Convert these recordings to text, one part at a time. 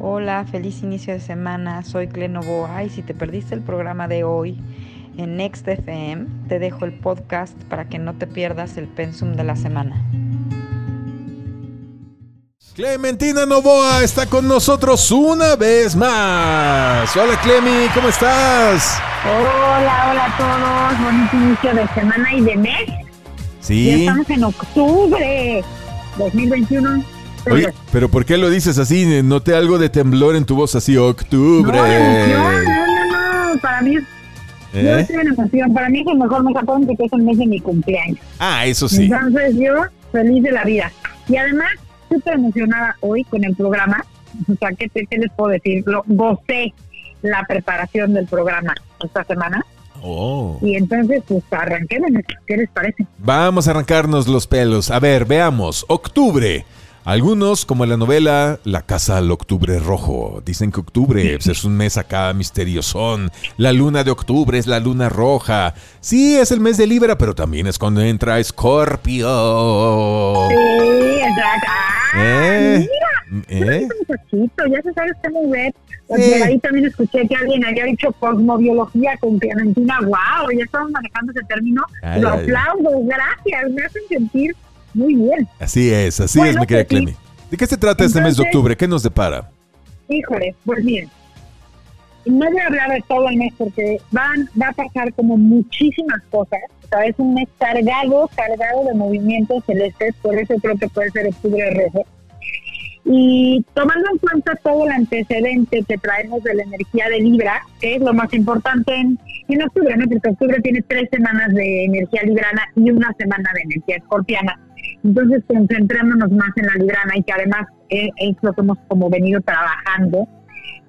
Hola, feliz inicio de semana. Soy Clenovoa y si te perdiste el programa de hoy en Next FM, te dejo el podcast para que no te pierdas el pensum de la semana. Clementina Novoa está con nosotros una vez más. Hola Clemi, ¿cómo estás? Hola, hola a todos. Bonito inicio de semana y de mes. Ya Sí. estamos en octubre 2021. Oye, pero ¿por qué lo dices así? Noté algo de temblor en tu voz así, octubre. No, no, no, no. Para mí, yo ¿Eh? estoy en emoción. Para mí es el mejor mes japón que es el mes de mi cumpleaños. Ah, eso sí. Entonces yo, feliz de la vida. Y además, súper emocionada hoy con el programa. O sea, ¿qué, qué les puedo decir? Lo, gocé la preparación del programa esta semana. Oh. Y entonces, pues arranquemos. ¿Qué les parece? Vamos a arrancarnos los pelos. A ver, veamos. Octubre. Algunos, como la novela La Casa al Octubre Rojo, dicen que octubre pues, es un mes acá misteriosón. La luna de octubre es la luna roja. Sí, es el mes de Libra, pero también es cuando entra Escorpio. Sí, exacto. ¿Eh? mira. ¿Eh? Un ya se sabe usted muy bien. Pues Sí. ahí también escuché que alguien había dicho cosmobiología con Clementina. ¡Wow! Ya estamos manejando ese término. Ay, Lo ay, ay. aplaudo, gracias. Me hacen sentir muy bien. Así es, así Bueno, es, mi querida pues sí. ¿De qué se trata este mes de octubre? ¿Qué nos depara? Híjole, pues bien. No voy a hablar de todo el mes porque van, va a pasar como muchísimas cosas. O sea, es un mes cargado, cargado de movimientos celestes, por eso creo que puede ser octubre rojo. Y tomando en cuenta todo el antecedente que traemos de la energía de Libra, que es lo más importante en, en octubre, ¿no? Porque octubre tiene tres semanas de energía librana y una semana de energía escorpiana. Entonces, concentrémonos más en la librana y que además es, es lo que hemos como venido trabajando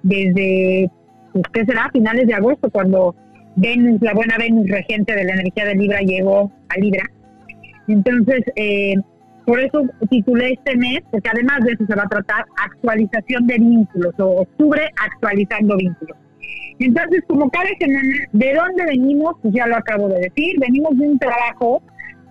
desde, pues, ¿qué será? Finales de agosto, cuando Venus, la buena Venus regente de la energía de Libra, llegó a Libra. Entonces, eh, por eso titulé este mes, porque además de eso se va a tratar actualización de vínculos, o octubre actualizando vínculos. Entonces, como cada semana, ¿de dónde venimos? Pues ya lo acabo de decir, venimos de un trabajo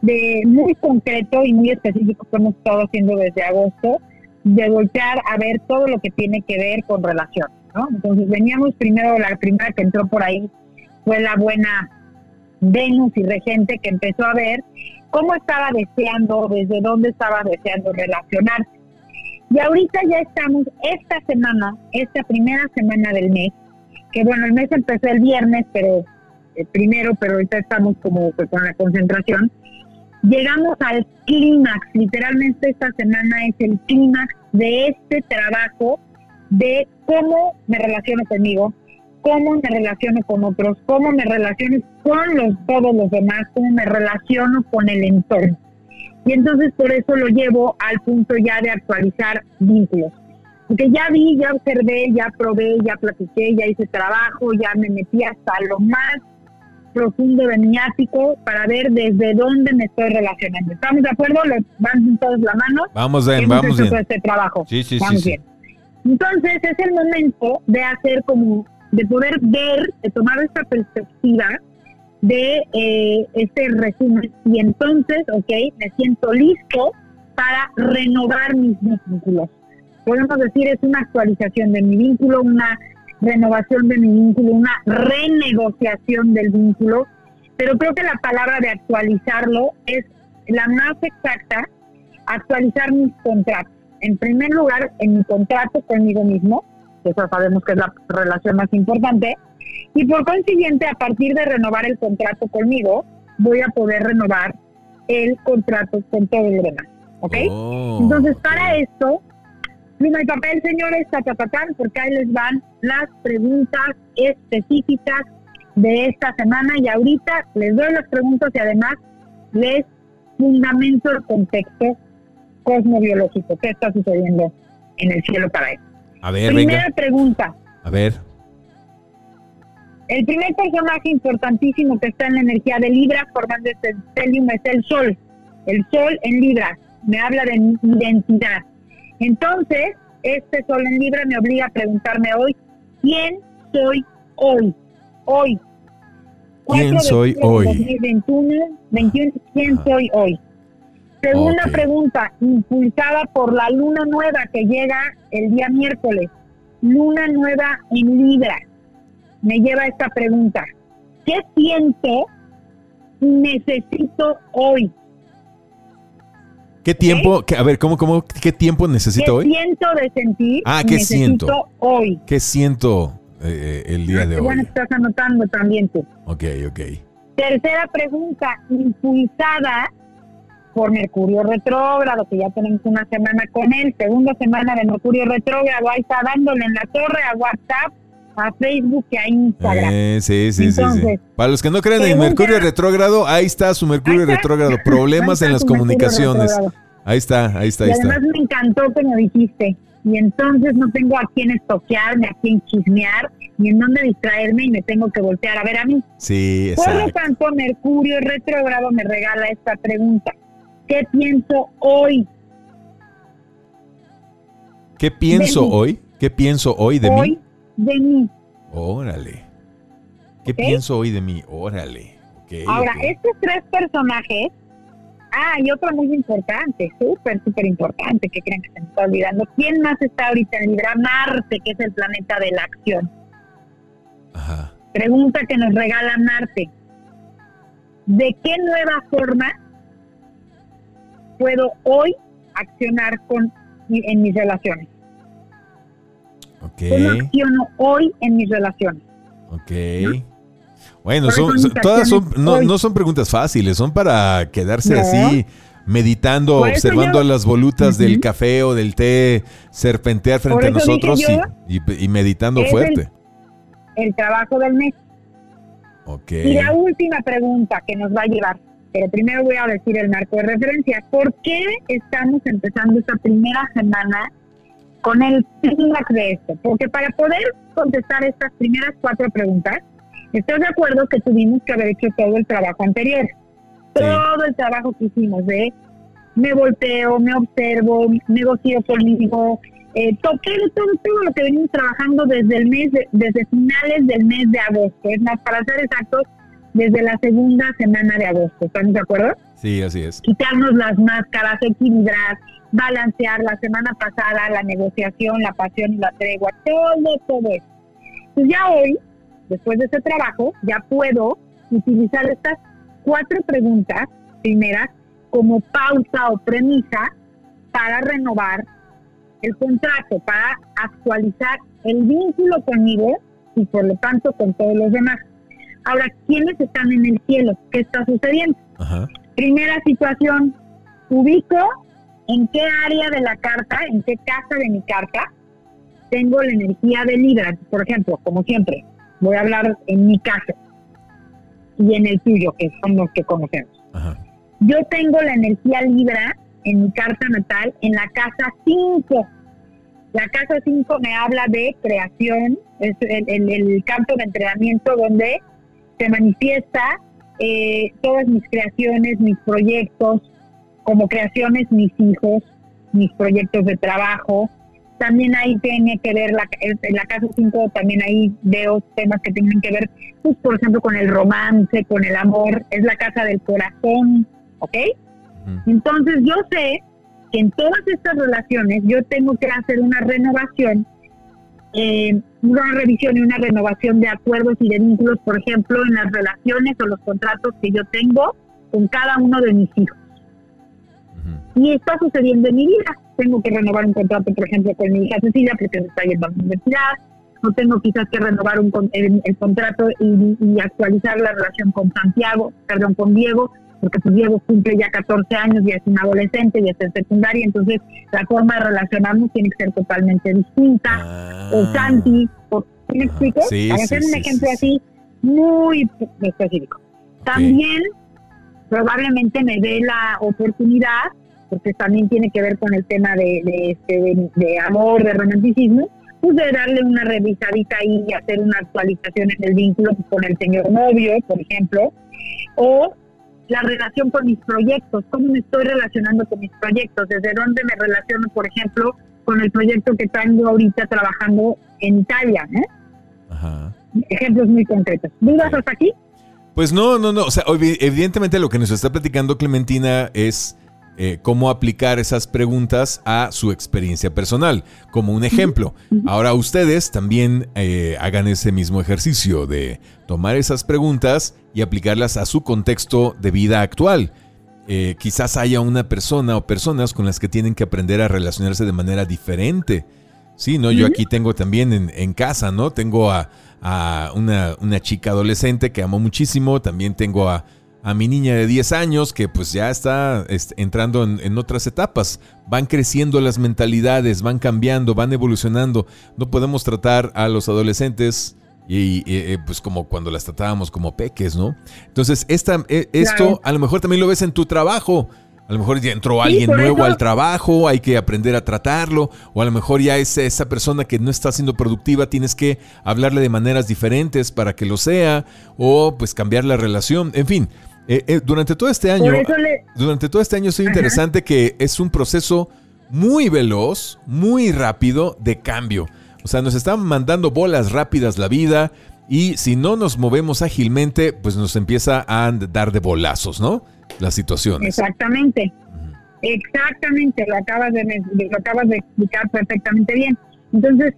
de muy concreto y muy específico que hemos estado haciendo desde agosto, de voltear a ver todo lo que tiene que ver con relaciones, ¿no? Entonces veníamos primero, la primera que entró por ahí fue la buena Venus y Regente que empezó a ver cómo estaba deseando, desde dónde estaba deseando relacionarse. Y ahorita ya estamos, esta semana, esta primera semana del mes, que bueno, el mes empezó el viernes, pero eh, primero, pero ahorita estamos como que con la concentración, llegamos al clímax, literalmente esta semana es el clímax de este trabajo de cómo me relaciono conmigo, cómo me relaciono con otros, cómo me relaciono con los, todos los demás, cómo me relaciono con el entorno. Y entonces por eso lo llevo al punto ya de actualizar vínculos. Porque ya vi, ya observé, ya probé, ya platiqué, ya hice trabajo, ya me metí hasta lo más profundo de mi ático para ver desde dónde me estoy relacionando. ¿Estamos de acuerdo? ¿Le van todos la mano? Vamos bien, vamos bien. este trabajo. Sí, sí, sí, Vamos sí. bien. Entonces es el momento de hacer como, de poder ver, de tomar esta perspectiva de eh, este resumen y entonces, ok, me siento listo para renovar mis vínculos. Podemos decir es una actualización de mi vínculo, una renovación de mi vínculo, una renegociación del vínculo, pero creo que la palabra de actualizarlo es la más exacta, actualizar mis contratos. En primer lugar, en mi contrato conmigo mismo, que eso sabemos que es la relación más importante, y por consiguiente, a partir de renovar el contrato conmigo, voy a poder renovar el contrato con todo el demás. ¿Ok? Oh, Entonces, para esto, pluma y papel, señores, tatatán, porque ahí les van las preguntas específicas de esta semana y ahorita les doy las preguntas y además les fundamento el contexto cosmobiológico que está sucediendo en el cielo para eso. A ver, Primera venga. pregunta. A ver. El primer personaje importantísimo que está en la energía de Libra formando este stellium es el Sol. El Sol en Libra me habla de mi identidad. Entonces, este Sol en Libra me obliga a preguntarme hoy, ¿quién soy hoy? Hoy. ¿Quién 4 de soy hoy? 2021, 21, ¿quién soy hoy? Segunda pregunta, impulsada por la luna nueva que llega el día miércoles. luna nueva en Libra me lleva a esta pregunta. ¿Qué siento necesito hoy? ¿Qué tiempo? a ver, ¿cómo, cómo, ¿qué tiempo necesito hoy? ¿Qué siento de sentir? Ah, ¿qué siento? hoy? ¿Qué siento eh, el día ah, de hoy? Bueno, estás anotando también tú. Ok, ok. Tercera pregunta, impulsada por Mercurio retrógrado, que ya tenemos una semana con él, segunda semana de Mercurio retrógrado, ahí está dándole en la torre a WhatsApp, a Facebook y a Instagram. Eh, sí, sí, sí, Para los que no creen en Mercurio retrógrado, ahí está su Mercurio retrógrado, problemas en las comunicaciones. Ahí está, ahí está, ahí y además me encantó que me dijiste, y entonces no tengo a quién estoquearme, a quién chismear, ni en dónde distraerme y me tengo que voltear a ver a mí. Sí, exacto. Por lo tanto, Mercurio retrógrado me regala esta pregunta. ¿Qué pienso hoy? ¿Qué pienso hoy? ¿Qué pienso hoy de hoy de mí. Órale. ¿Qué pienso hoy de mí? Órale. Ahora, estos tres personajes. Ah, y otro muy importante, súper, súper importante, que creen que se me está olvidando. ¿Quién más está ahorita en Libra? Marte, que es el planeta de la acción. Ajá. Pregunta que nos regala Marte. ¿De qué nueva forma puedo hoy accionar con en mis relaciones? ¿Cómo acciono hoy en mis relaciones? Ok. Bueno, son, todas son, no, no, son preguntas fáciles, son para quedarse así meditando, observando las volutas del café o del té serpentear frente a nosotros y, meditando fuerte. El, trabajo del mes. Ok. Y la última pregunta que nos va a llevar, pero primero voy a decir el marco de referencia. ¿Por qué estamos empezando esta primera semana con el feedback de esto, porque para poder contestar estas primeras cuatro preguntas, ¿estás de acuerdo que tuvimos que haber hecho todo el trabajo anterior? Todo el trabajo que hicimos de me volteo, me observo, negocio conmigo, eh, toqué todo, todo lo que venimos trabajando desde el mes, desde finales del mes de agosto, es más, para ser exactos, desde la segunda semana de agosto, ¿estamos de acuerdo? Sí, así es. Quitarnos las máscaras, equilibrar, balancear la semana pasada, la negociación, la pasión y la tregua, todo, todo eso. Pues ya hoy, después de ese trabajo, ya puedo utilizar estas cuatro preguntas primeras como pausa o premisa para renovar el contrato, para actualizar el vínculo conmigo y por lo tanto con todos los demás. Ahora, ¿quiénes están en el cielo? ¿Qué está sucediendo? Primera situación, ubico en qué área de la carta, en qué casa de mi carta tengo la energía de Libra. Por ejemplo, como siempre, voy a hablar en mi caso y en el tuyo, que son los que conocemos. Yo tengo la energía Libra en mi carta natal en la casa 5. La casa 5 me habla de creación, es el, el, campo de entrenamiento donde se manifiesta eh, todas mis creaciones, mis proyectos, como creaciones, mis hijos, mis proyectos de trabajo. También ahí tiene que ver, la, en la casa 5 también ahí veo temas que tienen que ver, pues, por ejemplo, con el romance, con el amor. Es la casa del corazón, ¿ok? Entonces yo sé que en todas estas relaciones yo tengo que hacer una renovación, eh, una revisión y una renovación de acuerdos y de vínculos, por ejemplo, en las relaciones o los contratos que yo tengo con cada uno de mis hijos. Y está sucediendo en mi vida. Tengo que renovar un contrato, por ejemplo, con mi hija Cecilia, porque se está yendo a la universidad. No tengo quizás que renovar un, el, contrato y, actualizar la relación con Santiago, perdón, con Diego, porque pues Diego cumple ya 14 años y es un adolescente y es en secundaria, entonces la forma de relacionarnos tiene que ser totalmente distinta. o ah. Santi, me explico? Para hacer un ejemplo así muy específico. También probablemente me dé la oportunidad porque también tiene que ver con el tema de, de, este, de, amor, de romanticismo, pues de darle una revisadita ahí y hacer una actualización en el vínculo con el señor novio, por ejemplo, o la relación con mis proyectos, cómo me estoy relacionando con mis proyectos, desde dónde me relaciono, por ejemplo, con el proyecto que tengo ahorita trabajando en Italia, ¿eh? Ajá. Ejemplos muy concretos. ¿Dudas hasta aquí? Pues no, no, no. O sea, evidentemente lo que nos está platicando Clementina es eh, cómo aplicar esas preguntas a su experiencia personal. Como un ejemplo, ahora ustedes también eh, hagan ese mismo ejercicio de tomar esas preguntas y aplicarlas a su contexto de vida actual. Eh, quizás haya una persona o personas con las que tienen que aprender a relacionarse de manera diferente. Sí, ¿no? Yo aquí tengo también en, casa, ¿no? Tengo a, una, una, chica adolescente que amo muchísimo, también tengo a, a mi niña de 10 años que pues ya está entrando en, otras etapas. Van creciendo las mentalidades, van cambiando, van evolucionando. No podemos tratar a los adolescentes y, eh, pues como cuando las tratábamos como peques, ¿no? Entonces, esta, e, esto a lo mejor también lo ves en tu trabajo. A lo mejor ya entró alguien nuevo al trabajo, hay que aprender a tratarlo, o a lo mejor ya es esa persona que no está siendo productiva, tienes que hablarle de maneras diferentes para que lo sea, o pues cambiar la relación, en fin, eh, eh, durante todo este año, durante todo este año es interesante que es un proceso muy veloz, muy rápido de cambio. O sea, nos están mandando bolas rápidas la vida y si no nos movemos ágilmente, pues nos empieza a dar de bolazos, ¿no? Las situaciones. Exactamente. Exactamente, lo acabas de, lo acabas de explicar perfectamente bien. Entonces,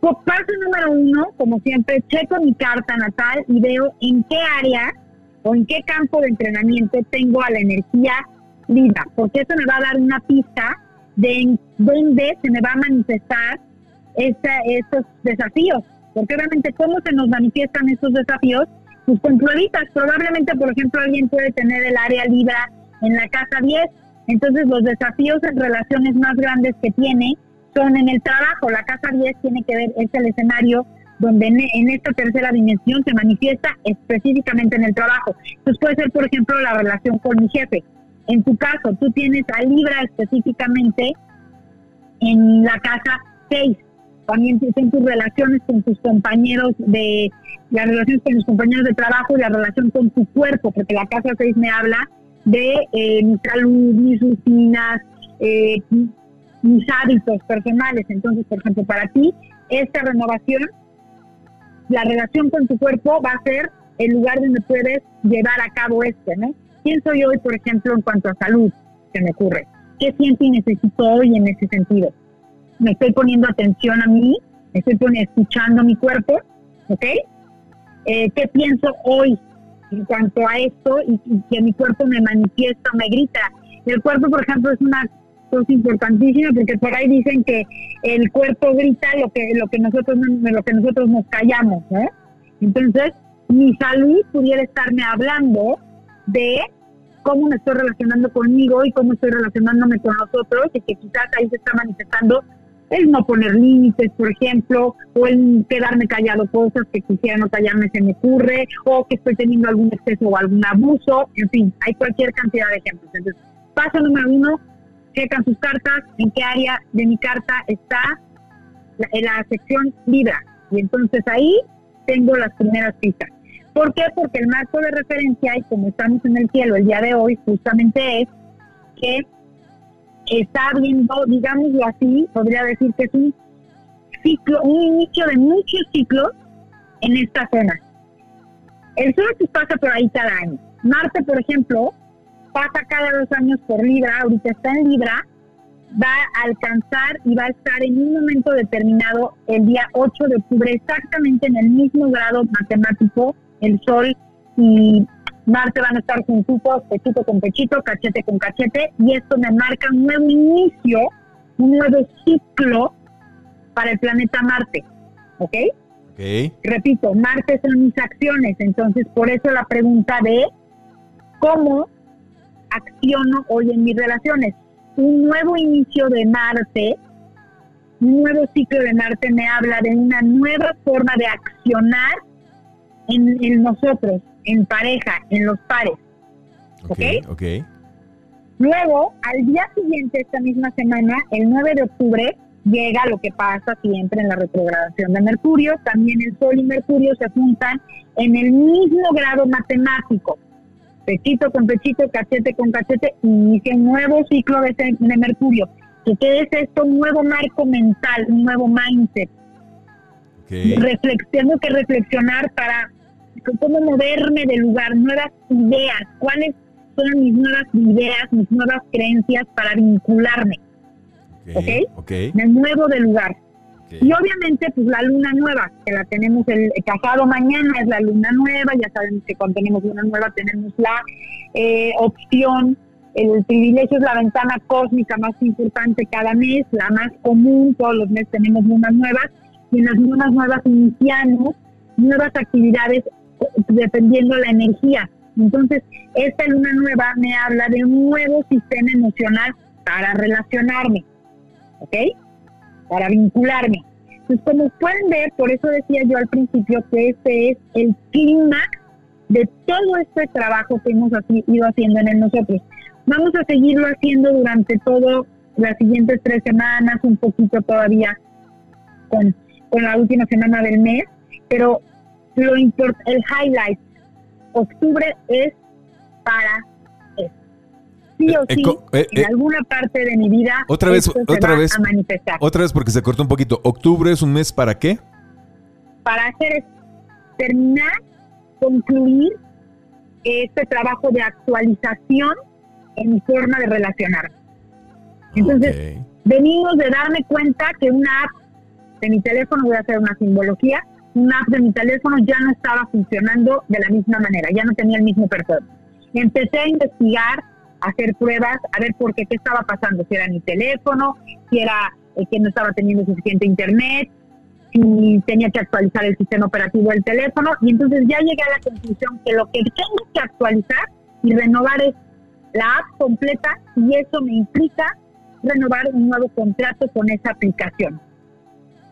paso número uno, como siempre, checo mi carta natal y veo en qué área o en qué campo de entrenamiento tengo a la energía viva, porque eso me va a dar una pista de en dónde se me va a manifestar estos desafíos. Porque obviamente, ¿cómo se nos manifiestan estos desafíos? Pues con pruebitas. Probablemente, por ejemplo, alguien puede tener el área libra en la casa 10. Entonces, los desafíos en relaciones más grandes que tiene son en el trabajo. La casa 10 tiene que ver, es el escenario donde en, esta tercera dimensión se manifiesta específicamente en el trabajo. Entonces puede ser, por ejemplo, la relación con mi jefe. En tu caso, tú tienes a Libra específicamente en la casa 6. También en tus relaciones con tus compañeros de, las relaciones con tus compañeros de trabajo y la relación con tu cuerpo, porque la casa 6 me habla de eh, mi salud, mis rutinas, eh, mis hábitos personales. Entonces, por ejemplo, para ti, esta renovación la relación con tu cuerpo va a ser el lugar donde puedes llevar a cabo esto, ¿no? ¿Quién soy hoy, por ejemplo, en cuanto a salud? Se me ocurre. ¿Qué siento y necesito hoy en ese sentido? Me estoy poniendo atención a mí, me estoy poniendo, escuchando mi cuerpo, ¿ok? Eh, ¿Qué pienso hoy en cuanto a esto y, y que mi cuerpo me manifiesta, me grita? El cuerpo, por ejemplo, es una cosa importantísima porque por ahí dicen que el cuerpo grita lo que lo que nosotros lo que nosotros nos callamos, ¿eh? Entonces, mi salud pudiera estarme hablando de cómo me estoy relacionando conmigo y cómo estoy relacionándome con nosotros y que quizás ahí se está manifestando el no poner límites, por ejemplo, o el quedarme callado cosas que quisiera no callarme se me ocurre, o que estoy teniendo algún exceso o algún abuso, en fin, hay cualquier cantidad de ejemplos. Entonces, paso número uno, checan sus cartas, en qué área de mi carta está en la sección Libra. Y entonces ahí tengo las primeras pistas. ¿Por qué? Porque el marco de referencia, y como estamos en el cielo el día de hoy, justamente es que está viendo, digámoslo así, podría decir que es un ciclo, un inicio de muchos ciclos en esta zona. El Sol pasa por ahí cada año. Marte, por ejemplo, pasa cada dos años por Libra, ahorita está en Libra, va a alcanzar y va a estar en un momento determinado el día 8 de octubre, exactamente en el mismo grado matemático, el Sol y Marte van a estar juntos, pechito con pechito, cachete con cachete, y esto me marca un nuevo inicio, un nuevo ciclo para el planeta Marte. ¿Ok? okay. Repito, Marte son mis acciones, entonces por eso la pregunta de cómo acciono hoy en mis relaciones. Un nuevo inicio de Marte, un nuevo ciclo de Marte me habla de una nueva forma de accionar en, nosotros, en pareja, en los pares. ¿Ok? Ok. Luego, al día siguiente, esta misma semana, el 9 de octubre, llega lo que pasa siempre en la retrogradación de Mercurio. También el Sol y Mercurio se juntan en el mismo grado matemático pechito con pechito, cachete con cachete, inicia un nuevo ciclo de, de Mercurio. ¿Qué es esto? Un nuevo marco mental, un nuevo mindset. tengo que reflexionar para cómo moverme del lugar, nuevas ideas, cuáles son mis nuevas ideas, mis nuevas creencias para vincularme. ¿Ok? Me muevo de lugar. Y obviamente, pues la luna nueva, que la tenemos el, pasado mañana, es la luna nueva, ya saben que cuando tenemos luna nueva tenemos la eh, opción, el privilegio es la ventana cósmica más importante cada mes, la más común, todos los meses tenemos lunas nuevas, y en las lunas nuevas iniciamos nuevas actividades dependiendo la energía. Entonces, esta luna nueva me habla de un nuevo sistema emocional para relacionarme, ¿ok? Para vincularme. Entonces, como pueden ver, por eso decía yo al principio que este es el clima de todo este trabajo que hemos ido haciendo en nosotros. Vamos a seguirlo haciendo durante todo las siguientes tres semanas, un poquito todavía con, con la última semana del mes, pero lo el highlight, octubre es para. Sí o eh, sí, eh, en eh, alguna parte de mi vida. Otra vez, otra vez. A manifestar. Otra vez porque se cortó un poquito. ¿Octubre es un mes para qué? Para hacer terminar, concluir este trabajo de actualización en mi forma de relacionarme. Entonces, venimos de darme cuenta que una app de mi teléfono, voy a hacer una simbología, una app de mi teléfono ya no estaba funcionando de la misma manera, ya no tenía el mismo performance. Empecé a investigar, hacer pruebas, a ver por qué, qué estaba pasando, si era mi teléfono, si era eh, que no estaba teniendo suficiente internet, si tenía que actualizar el sistema operativo del teléfono, y entonces ya llegué a la conclusión que lo que tengo que actualizar y renovar es la app completa y eso me implica renovar un nuevo contrato con esa aplicación.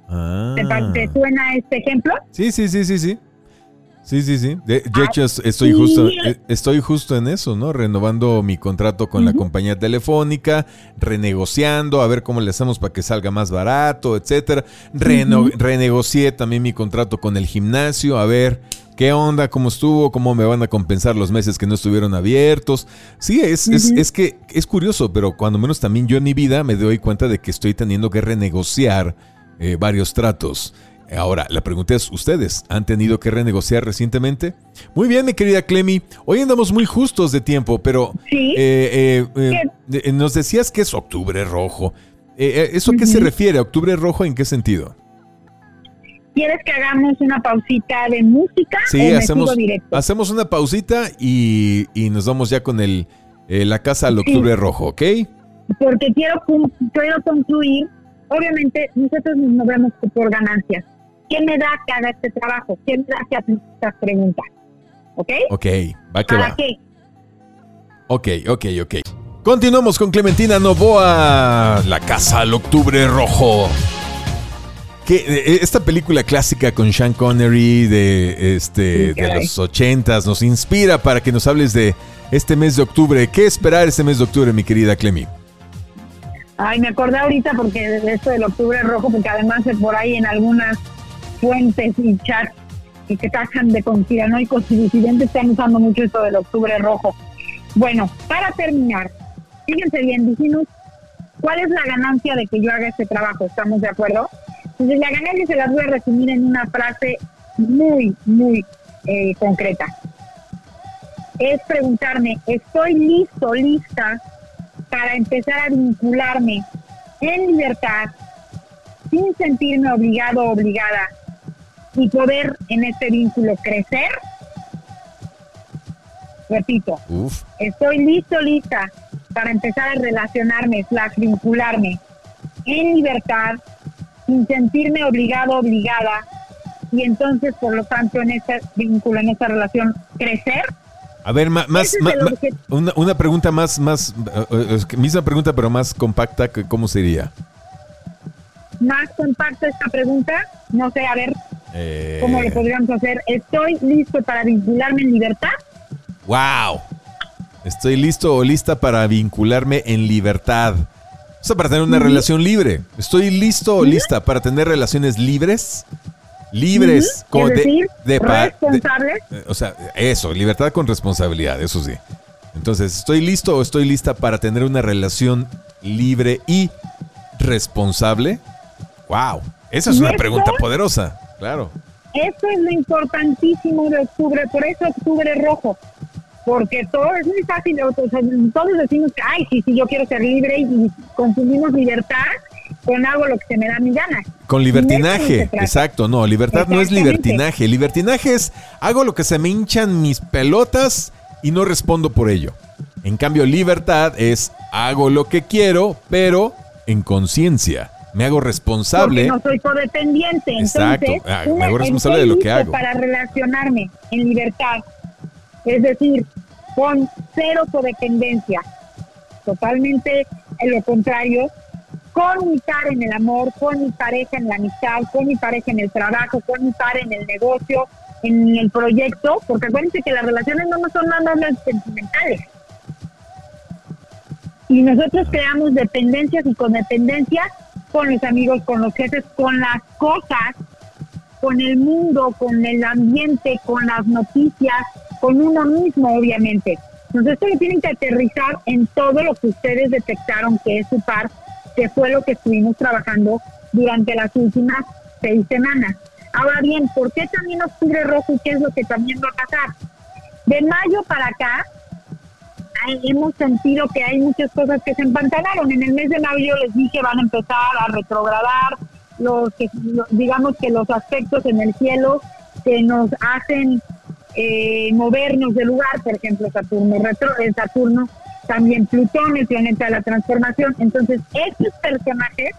¿Te, ah. suena este ejemplo? Sí, sí, sí, sí, sí. Sí, sí, sí. De, yo ah, estoy justo, eh, estoy justo en eso, ¿no? Renovando mi contrato con la compañía telefónica, renegociando, a ver cómo le hacemos para que salga más barato, etcétera. Renegocié también mi contrato con el gimnasio, a ver qué onda, cómo estuvo, cómo me van a compensar los meses que no estuvieron abiertos. Sí, es, es, es que es curioso, pero cuando menos también yo en mi vida me doy cuenta de que estoy teniendo que renegociar eh, varios tratos. Ahora, la pregunta es, ¿ustedes han tenido que renegociar recientemente? Muy bien, mi querida Clemi. Hoy andamos muy justos de tiempo, pero eh, eh, nos decías que es octubre rojo. ¿Eso qué se refiere? ¿Octubre rojo en qué sentido? ¿Quieres que hagamos una pausita de música? Sí, hacemos, hacemos una pausita y, nos vamos ya con el, la casa al octubre rojo, ¿ok? Porque quiero, quiero concluir obviamente nosotros nos vemos por ganancias. ¿Qué me da que haga este trabajo? ¿Qué me da que haga estas preguntas? ¿Ok? Ok, va que va. Qué? Ok, ok, ok. Continuamos con Clementina Novoa, La Casa al Octubre Rojo. Que, eh, esta película clásica con Sean Connery de, este, de los ochentas nos inspira para que nos hables de este mes de octubre. ¿Qué esperar este mes de octubre, mi querida Clemi? Ay, me acordé ahorita porque de esto del octubre rojo, porque además por ahí en algunas fuentes y chats y que tajan de conspiranoicos y disidentes están usando mucho esto del octubre rojo. Bueno, para terminar, fíjense bien, dijimos, ¿cuál es la ganancia de que yo haga este trabajo? ¿Estamos de acuerdo? Entonces la ganancia se la voy a resumir en una frase muy, muy eh, concreta. Es preguntarme, ¿estoy listo, lista para empezar a vincularme en libertad, sin sentirme obligado o obligada y poder en este vínculo crecer? Repito, estoy listo, lista para empezar a relacionarme, slash vincularme en libertad, sin sentirme obligado, obligada, y entonces, por lo tanto, en este vínculo, en esta relación, crecer a ver, más, una, pregunta más, más, eh, misma pregunta, pero más compacta, ¿cómo sería? Más compacta esta pregunta, no sé, a ver, ¿cómo lo eh. podríamos hacer? ¿Estoy listo para vincularme en libertad? ¡Wow! Estoy listo o lista para vincularme en libertad. O sea, para tener una relación libre. ¿Estoy listo o lista para tener relaciones libres? libres, con de, responsables. Eh, o sea, eso, libertad con responsabilidad, eso sí. Entonces, ¿estoy listo o estoy lista para tener una relación libre y responsable? ¡Wow! Esa es una pregunta poderosa, claro. Eso es lo importantísimo de octubre, por eso octubre rojo. porque todo es muy fácil, o sea, todos decimos que, ay, sí, sí, yo quiero ser libre y confundimos libertad con hago lo que se me da mi gana. Con libertinaje, exacto, no, libertad no es libertinaje, libertinaje es hago lo que se me hinchan mis pelotas y no respondo por ello. En cambio, libertad es hago lo que quiero, pero en conciencia. Me hago responsable. Porque no soy codependiente. Exacto. Entonces, ah, me hago responsable de lo que hago. Para relacionarme en libertad. Es decir, con cero codependencia. Totalmente en lo contrario. Con mi par en el amor, con mi pareja en la amistad, con mi pareja en el trabajo, con mi par en el negocio, en el proyecto. Porque acuérdense que las relaciones no son nada más sentimentales. Y nosotros creamos dependencias y codependencias con los amigos, con los jefes, con las cosas, con el mundo, con el ambiente, con las noticias, con uno mismo, obviamente. Entonces, lo tienen que aterrizar en todo lo que ustedes detectaron que es su par, que fue lo que estuvimos trabajando durante las últimas seis semanas. Ahora bien, ¿por qué también octubre rojo y qué es lo que también va a pasar? De mayo para acá, hemos sentido que hay muchas cosas que se empantanaron. En el mes de mayo les dije van a empezar a retrogradar los digamos que los aspectos en el cielo que nos hacen eh, movernos de lugar, por ejemplo Saturno retro, Saturno, también Plutón, el planeta de la transformación. Entonces estos personajes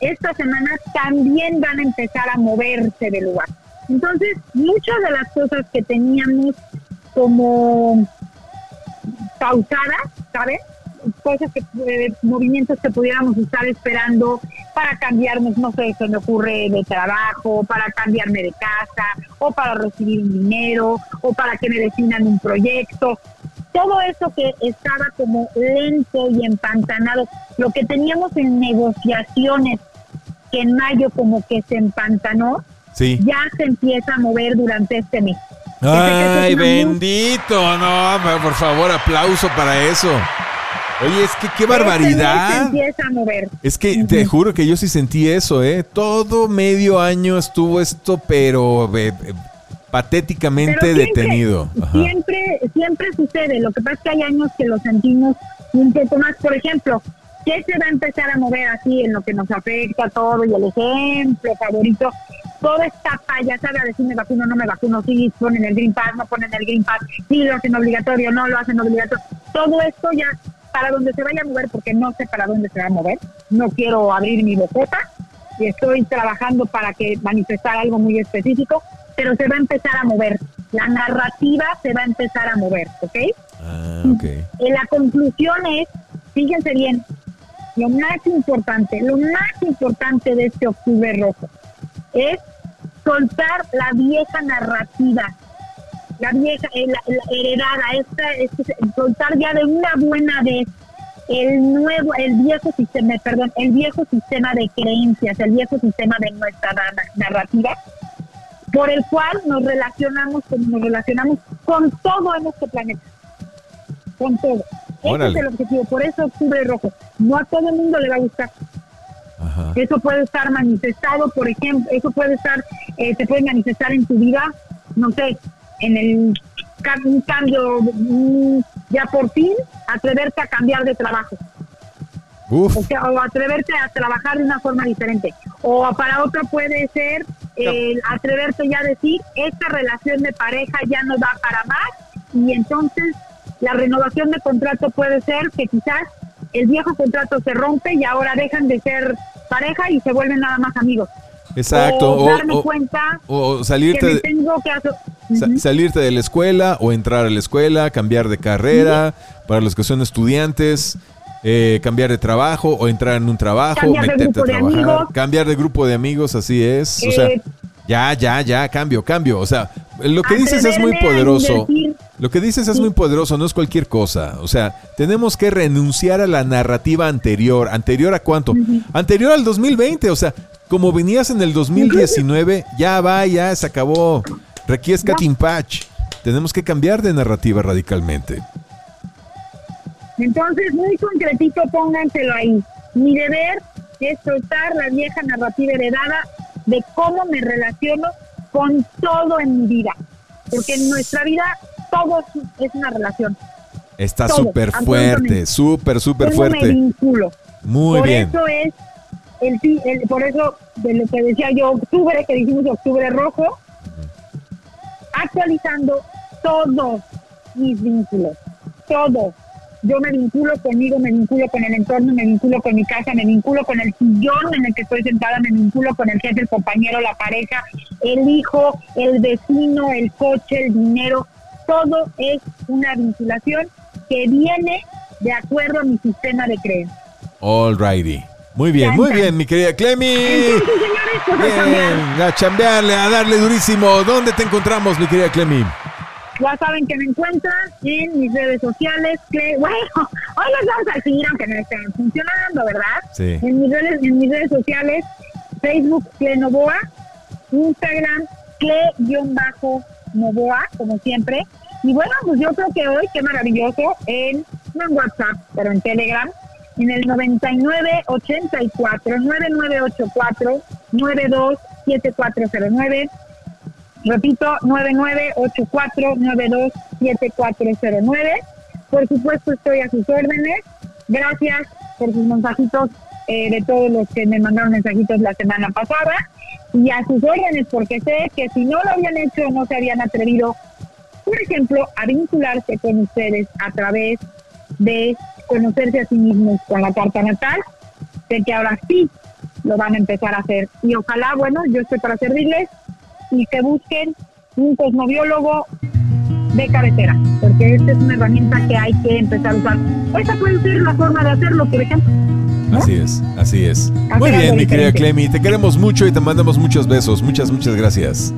esta semana también van a empezar a moverse de lugar. Entonces muchas de las cosas que teníamos como pausadas, ¿sabes? Cosas que, eh, movimientos que pudiéramos estar esperando para cambiarnos, no sé, se me ocurre de trabajo, para cambiarme de casa, o para recibir un dinero, o para que me definan un proyecto. Todo eso que estaba como lento y empantanado, lo que teníamos en negociaciones, que en mayo como que se empantanó, ya se empieza a mover durante este mes. Ay, bendito, no, por favor, aplauso para eso. Oye, es que qué barbaridad. empieza a mover. Es que te juro que yo sí sentí eso, ¿eh? Todo medio año estuvo esto, pero eh, eh, patéticamente detenido. Siempre, siempre sucede. Lo que pasa es que hay años que lo sentimos un poco más. Por ejemplo, ¿qué se va a empezar a mover así en lo que nos afecta todo? Y el ejemplo favorito toda esta payasada de decir me vacuno, no me vacuno, sí ponen el Green Pass, no ponen el Green Pass, sí lo hacen obligatorio, no lo hacen obligatorio. Todo esto ya para donde se vaya a mover, porque no sé para dónde se va a mover, no quiero abrir mi bocota y estoy trabajando para que manifestar algo muy específico, pero se va a empezar a mover. La narrativa se va a empezar a mover, ¿ok? Ah, okay. Y la conclusión es, fíjense bien, lo más importante, lo más importante de este octubre rojo es soltar la vieja narrativa, la vieja, eh, la, heredada, esta, este, soltar ya de una buena vez el nuevo, el viejo sistema, perdón, el viejo sistema de creencias, el viejo sistema de nuestra narrativa, por el cual nos relacionamos, nos relacionamos con todo en este planeta, con todo. Ese es el objetivo, por eso octubre rojo. No a todo el mundo le va a gustar. Eso puede estar manifestado, por ejemplo, eso puede estar, eh, se puede manifestar en tu vida, no sé, en el un cambio ya por fin, atreverte a cambiar de trabajo. O, atreverte a trabajar de una forma diferente. O para otro puede ser el atreverte ya a decir, esta relación de pareja ya no da para más y entonces la renovación de contrato puede ser que quizás el viejo contrato se rompe y ahora dejan de ser pareja y se vuelven nada más amigos. Exacto. O, darme cuenta o salirte, que tengo que salirte de la escuela o entrar a la escuela, cambiar de carrera, para los que son estudiantes, eh, cambiar de trabajo o entrar en un trabajo, cambiar meterte a trabajar, cambiar de grupo de amigos, así es. o sea, eh, ya, ya, ya, cambio, cambio. O sea, lo que dices es muy poderoso. Lo que dices es muy poderoso, no es cualquier cosa. O sea, tenemos que renunciar a la narrativa anterior. ¿Anterior a cuánto? Anterior al 2020. O sea, como venías en el 2019, ya va, ya se acabó. Requiesca Patch. Tenemos que cambiar de narrativa radicalmente. Entonces, muy concretito, pónganselo ahí. Mi deber es soltar la vieja narrativa heredada de cómo me relaciono con todo en mi vida. Porque en nuestra vida todo es una relación. Está súper fuerte, súper, súper fuerte. me vinculo. Muy por bien. Eso es el, por eso, de lo que decía yo, octubre, que dijimos octubre rojo, actualizando todos mis vínculos, todos. Yo me vinculo conmigo, me vinculo con el entorno, me vinculo con mi casa, me vinculo con el sillón en el que estoy sentada, me vinculo con el jefe, el compañero, la pareja, el hijo, el vecino, el coche, el dinero. Todo es una vinculación que viene de acuerdo a mi sistema de creencias. All righty. Muy bien, muy bien, mi querida Clemi. Pues, bien, a chambearle, a darle durísimo. ¿Dónde te encontramos, mi querida Clemi? Ya saben que me encuentran en mis redes sociales. Que, bueno, hoy les vamos a seguir aunque no estén funcionando, ¿verdad? Sí. En mis redes, en mis redes sociales, Facebook Novoa, Instagram Cle-Novoa, como siempre. Y bueno, pues yo creo que hoy, qué maravilloso, en, no en WhatsApp, pero en Telegram, en el 9984 9984 927409 repito 9984 927409 por supuesto estoy a sus órdenes. Gracias por sus mensajitos eh, de todos los que me mandaron mensajitos la semana pasada. Y a sus órdenes porque sé que si no lo habían hecho no se habían atrevido por ejemplo a vincularse con ustedes a través de conocerse a sí mismos con la carta natal, de que ahora sí lo van a empezar a hacer. Y ojalá, bueno, yo estoy para servirles y que busquen un cosmobiólogo de cabecera, porque esta es una herramienta que hay que empezar a usar. Esa puede ser la forma de hacerlo, por ejemplo. Así es, así es. Muy bien, mi querida Clemi, te queremos mucho y te mandamos muchos besos. Muchas, muchas gracias.